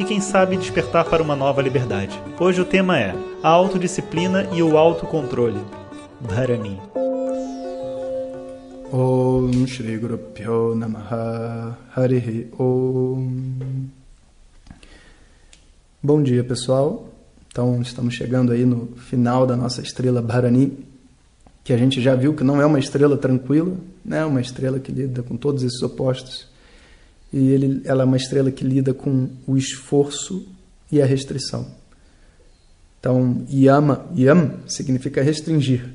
e, quem sabe, despertar para uma nova liberdade. Hoje o tema é a autodisciplina e o autocontrole. Dharani. Om Shri Guru Pyo Namaha Harihi Om Bom dia pessoal, então estamos chegando aí no final da nossa estrela Bharani, que a gente já viu que não é uma estrela tranquila, né? uma estrela que lida com todos esses opostos, e ele, ela é uma estrela que lida com o esforço e a restrição. Então, yama, yam significa restringir.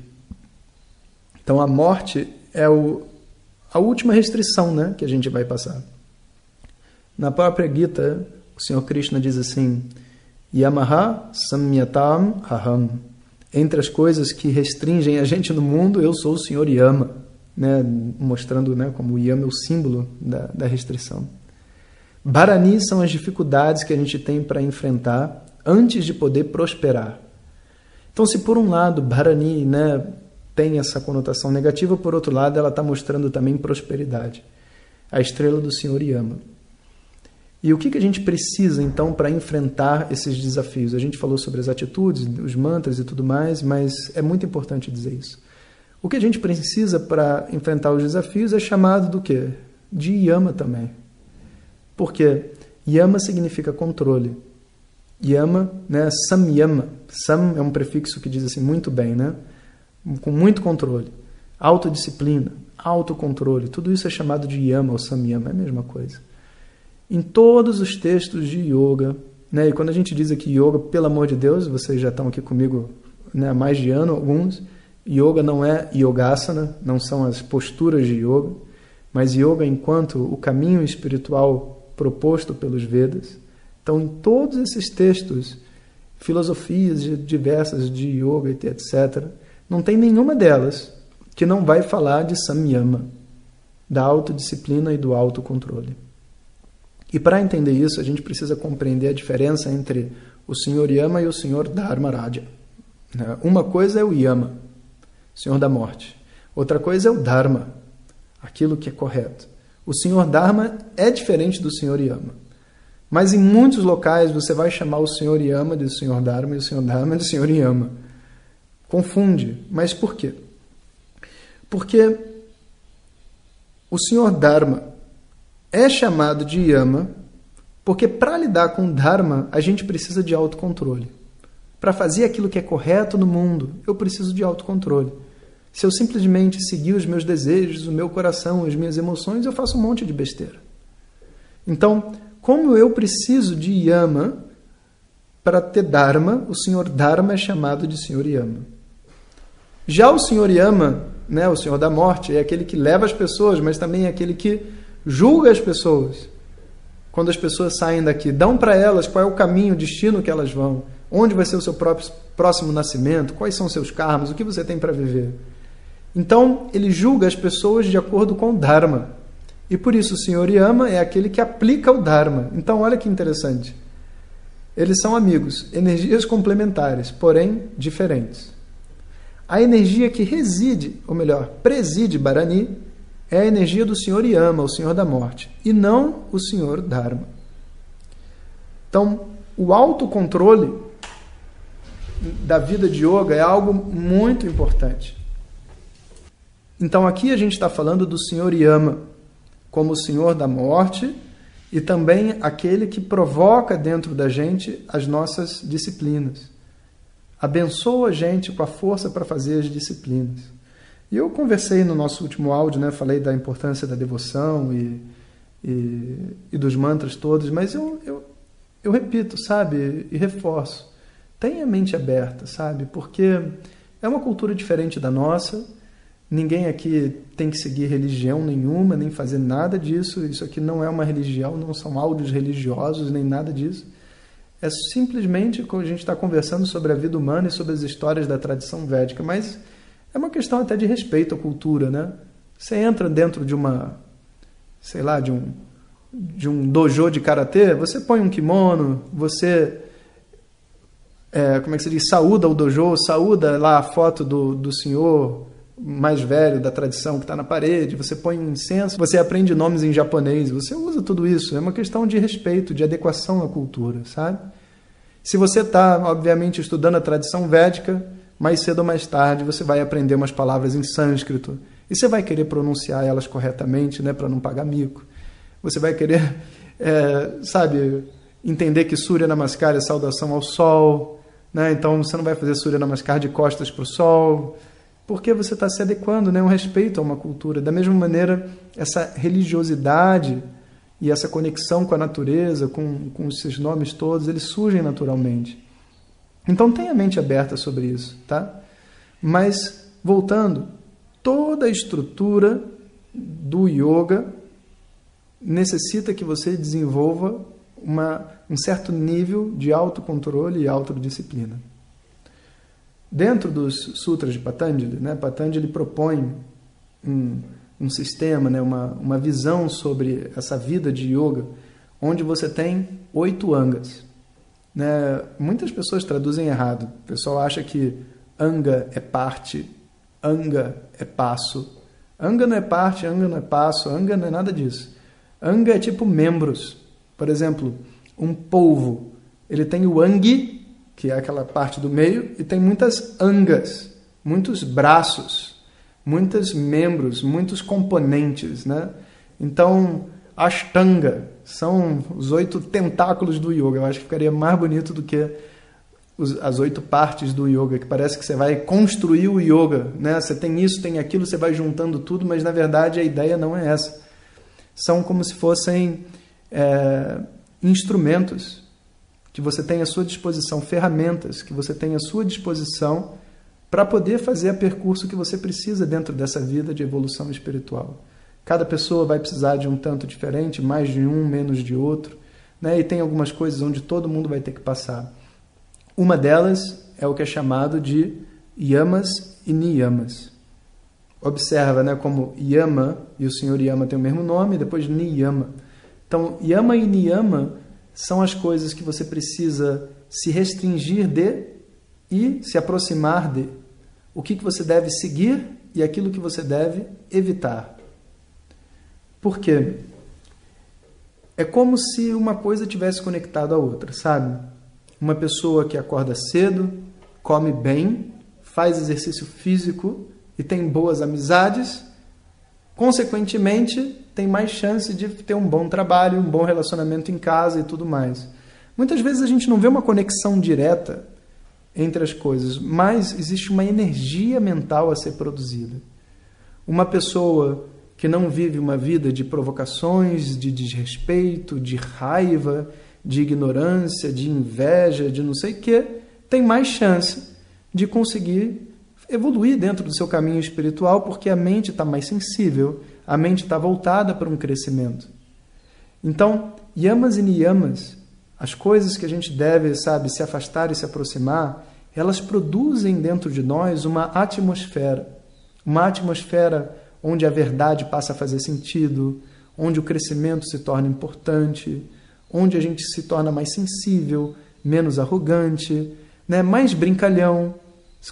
Então, a morte é o, a última restrição né, que a gente vai passar. Na própria Gita, o Senhor Krishna diz assim: Yamaha samyatam aham. Entre as coisas que restringem a gente no mundo, eu sou o Senhor Yama, né, mostrando né, como o Yama é o símbolo da, da restrição. Bharani são as dificuldades que a gente tem para enfrentar antes de poder prosperar. Então, se por um lado Bharani né, tem essa conotação negativa, por outro lado, ela está mostrando também prosperidade. A estrela do Senhor Yama. E o que, que a gente precisa, então, para enfrentar esses desafios? A gente falou sobre as atitudes, os mantras e tudo mais, mas é muito importante dizer isso. O que a gente precisa para enfrentar os desafios é chamado do quê? De Yama também. Porque Yama significa controle. Yama, né? Samyama. Sam é um prefixo que diz assim, muito bem, né? com muito controle. Autodisciplina, autocontrole, tudo isso é chamado de yama ou samyama, é a mesma coisa. Em todos os textos de yoga, né, e quando a gente diz aqui yoga, pelo amor de Deus, vocês já estão aqui comigo né, há mais de ano, alguns, yoga não é yogasana, não são as posturas de yoga, mas yoga enquanto o caminho espiritual proposto pelos Vedas. Então, em todos esses textos, filosofias diversas de yoga, etc., não tem nenhuma delas que não vai falar de samyama, da autodisciplina e do autocontrole. E para entender isso, a gente precisa compreender a diferença entre o Senhor Yama e o Senhor Dharmaraja. Né? Uma coisa é o Yama, Senhor da morte. Outra coisa é o Dharma, aquilo que é correto. O Senhor Dharma é diferente do Senhor Yama. Mas em muitos locais você vai chamar o Senhor Yama de Senhor Dharma e o Senhor Dharma de Senhor Yama. Confunde. Mas por quê? Porque o Senhor Dharma é chamado de Yama porque para lidar com Dharma a gente precisa de autocontrole. Para fazer aquilo que é correto no mundo, eu preciso de autocontrole. Se eu simplesmente seguir os meus desejos, o meu coração, as minhas emoções, eu faço um monte de besteira. Então, como eu preciso de Yama para ter Dharma, o Senhor Dharma é chamado de Senhor Yama. Já o Senhor Yama, né, o Senhor da morte, é aquele que leva as pessoas, mas também é aquele que julga as pessoas. Quando as pessoas saem daqui, dão para elas qual é o caminho, o destino que elas vão, onde vai ser o seu próprio, próximo nascimento, quais são seus karmas, o que você tem para viver. Então, ele julga as pessoas de acordo com o Dharma. E por isso o Senhor Yama é aquele que aplica o Dharma. Então, olha que interessante. Eles são amigos, energias complementares, porém diferentes. A energia que reside, ou melhor, preside Barani, é a energia do Senhor Yama, o Senhor da morte, e não o Senhor Dharma. Então, o autocontrole da vida de yoga é algo muito importante. Então, aqui a gente está falando do Senhor Yama como o Senhor da morte e também aquele que provoca dentro da gente as nossas disciplinas abençoa a gente com a força para fazer as disciplinas. E eu conversei no nosso último áudio, né, falei da importância da devoção e, e, e dos mantras todos, mas eu, eu, eu repito, sabe, e reforço. Tenha a mente aberta, sabe, porque é uma cultura diferente da nossa. Ninguém aqui tem que seguir religião nenhuma, nem fazer nada disso. Isso aqui não é uma religião, não são áudios religiosos, nem nada disso. É simplesmente a gente está conversando sobre a vida humana e sobre as histórias da tradição védica, mas é uma questão até de respeito à cultura, né? Você entra dentro de uma, sei lá, de um de um dojo de karatê, você põe um kimono, você é, como é que se diz, saúda o dojo, saúda lá a foto do, do senhor mais velho da tradição que está na parede, você põe incenso, você aprende nomes em japonês, você usa tudo isso. É uma questão de respeito, de adequação à cultura, sabe? Se você está, obviamente, estudando a tradição védica, mais cedo ou mais tarde você vai aprender umas palavras em sânscrito e você vai querer pronunciar elas corretamente, né, para não pagar mico. Você vai querer, é, sabe, entender que Surya Namaskar é saudação ao sol, né? Então você não vai fazer Surya Namaskar de costas para o sol porque você está se adequando, né? um respeito a uma cultura. Da mesma maneira, essa religiosidade e essa conexão com a natureza, com, com esses nomes todos, eles surgem naturalmente. Então tenha a mente aberta sobre isso, tá? Mas, voltando, toda a estrutura do yoga necessita que você desenvolva uma, um certo nível de autocontrole e autodisciplina. Dentro dos sutras de Patanjali, né, Patanjali propõe um, um sistema, né, uma, uma visão sobre essa vida de yoga, onde você tem oito angas. Né? Muitas pessoas traduzem errado. O pessoal acha que anga é parte, anga é passo. Anga não é parte, anga não é passo, anga não é nada disso. Anga é tipo membros. Por exemplo, um polvo, ele tem o angi, que é aquela parte do meio, e tem muitas angas, muitos braços, muitos membros, muitos componentes, né? Então, Ashtanga são os oito tentáculos do yoga. Eu acho que ficaria mais bonito do que os, as oito partes do yoga, que parece que você vai construir o yoga, né? Você tem isso, tem aquilo, você vai juntando tudo, mas na verdade a ideia não é essa. São como se fossem é, instrumentos que você tem à sua disposição ferramentas, que você tem à sua disposição para poder fazer o percurso que você precisa dentro dessa vida de evolução espiritual. Cada pessoa vai precisar de um tanto diferente, mais de um, menos de outro, né? e tem algumas coisas onde todo mundo vai ter que passar. Uma delas é o que é chamado de yamas e niyamas. Observa né, como yama e o senhor yama tem o mesmo nome, depois niyama. Então, yama e niyama são as coisas que você precisa se restringir de e se aproximar de. O que, que você deve seguir e aquilo que você deve evitar. Por quê? É como se uma coisa tivesse conectado à outra, sabe? Uma pessoa que acorda cedo, come bem, faz exercício físico e tem boas amizades, consequentemente, tem mais chance de ter um bom trabalho, um bom relacionamento em casa e tudo mais. Muitas vezes a gente não vê uma conexão direta entre as coisas, mas existe uma energia mental a ser produzida. Uma pessoa que não vive uma vida de provocações, de desrespeito, de raiva, de ignorância, de inveja, de não sei o quê, tem mais chance de conseguir evoluir dentro do seu caminho espiritual, porque a mente está mais sensível, a mente está voltada para um crescimento. Então, yamas e niyamas, as coisas que a gente deve, sabe, se afastar e se aproximar, elas produzem dentro de nós uma atmosfera, uma atmosfera onde a verdade passa a fazer sentido, onde o crescimento se torna importante, onde a gente se torna mais sensível, menos arrogante, né, mais brincalhão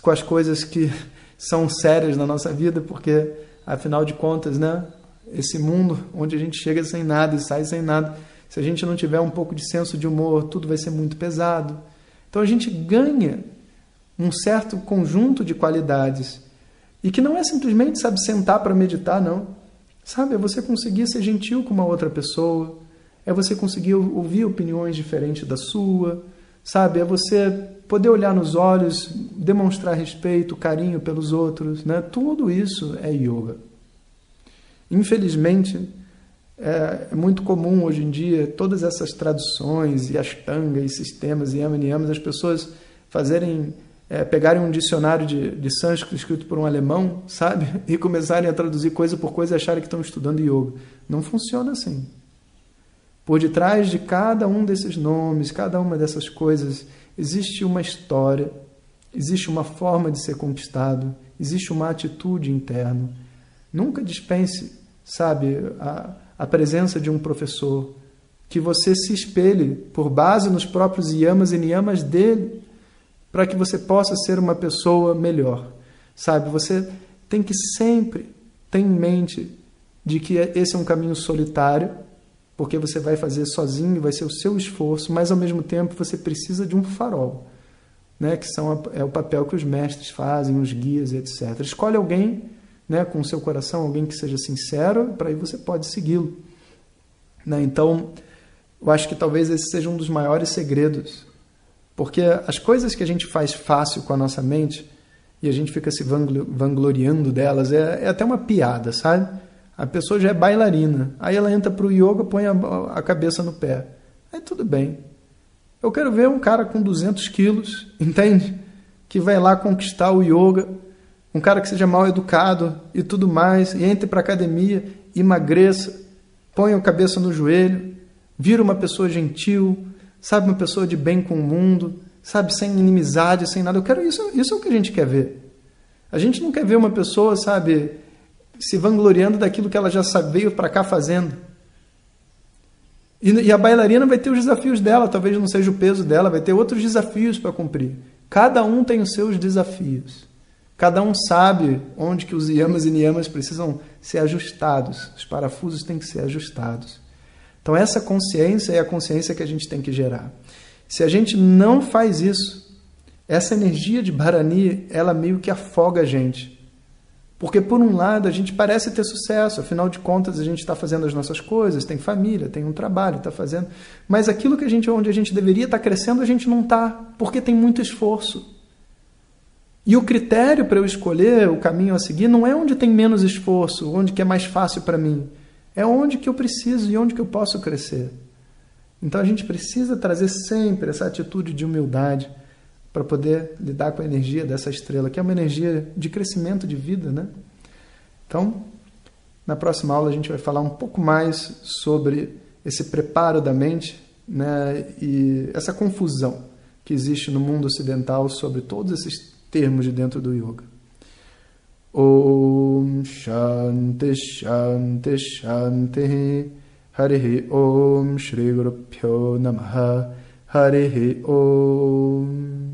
com as coisas que são sérias na nossa vida, porque Afinal de contas, né? Esse mundo onde a gente chega sem nada e sai sem nada, se a gente não tiver um pouco de senso de humor, tudo vai ser muito pesado. Então a gente ganha um certo conjunto de qualidades e que não é simplesmente, sabe, sentar para meditar, não. Sabe, é você conseguir ser gentil com uma outra pessoa, é você conseguir ouvir opiniões diferentes da sua, sabe, é você poder olhar nos olhos, demonstrar respeito, carinho pelos outros, né? Tudo isso é yoga. Infelizmente, é, é muito comum hoje em dia todas essas traduções e ashtanga e sistemas e yama e yamas, as pessoas fazerem é, pegarem um dicionário de, de sânscrito escrito por um alemão, sabe? E começarem a traduzir coisa por coisa e acharem que estão estudando yoga. Não funciona assim. Por detrás de cada um desses nomes, cada uma dessas coisas, existe uma história, existe uma forma de ser conquistado, existe uma atitude interna. Nunca dispense, sabe, a, a presença de um professor, que você se espelhe por base nos próprios yamas e niyamas dele, para que você possa ser uma pessoa melhor. Sabe, você tem que sempre ter em mente de que esse é um caminho solitário, porque você vai fazer sozinho, vai ser o seu esforço, mas ao mesmo tempo você precisa de um farol, né, que são é o papel que os mestres fazem, os guias, etc. Escolhe alguém, né, com o seu coração, alguém que seja sincero, para aí você pode segui-lo. Né? Então, eu acho que talvez esse seja um dos maiores segredos, porque as coisas que a gente faz fácil com a nossa mente e a gente fica se vangloriando delas é, é até uma piada, sabe? A pessoa já é bailarina. Aí ela entra para o yoga, põe a, a, cabeça no pé. Aí tudo bem. Eu quero ver um cara com 200 quilos, entende? Que vai lá conquistar o yoga. Um cara que seja mal educado e tudo mais. E entre para academia, emagreça, põe a cabeça no joelho, vira uma pessoa gentil, sabe? Uma pessoa de bem com o mundo, sabe? Sem inimizade, sem nada. Eu quero isso. Isso é o que a gente quer ver. A gente não quer ver uma pessoa, sabe? Se vangloriando daquilo que ela já veio para cá fazendo. E, e, a bailarina vai ter os desafios dela, talvez não seja o peso dela, vai ter outros desafios para cumprir. Cada um tem os seus desafios. Cada um sabe onde que os yamas e niyamas precisam ser ajustados. Os parafusos têm que ser ajustados. Então essa consciência é a consciência que a gente tem que gerar. Se a gente não faz isso, essa energia de Bharani, ela meio que afoga a gente. Porque, por um lado, a gente parece ter sucesso, afinal de contas, a gente está fazendo as nossas coisas, tem família, tem um trabalho, está fazendo. Mas aquilo que a gente, onde a gente deveria estar tá crescendo, a gente não está, porque tem muito esforço. E o critério para eu escolher o caminho a seguir não é onde tem menos esforço, onde que é mais fácil para mim. É onde que eu preciso e onde que eu posso crescer. Então a gente precisa trazer sempre essa atitude de humildade para poder lidar com a energia dessa estrela, que é uma energia de crescimento de vida, né? Então, na próxima aula a gente vai falar um pouco mais sobre esse preparo da mente, né, e essa confusão que existe no mundo ocidental sobre todos esses termos de dentro do yoga. Om Shanti Shanti Shanti Om Shri Guru Pyo Namaha Harihi Om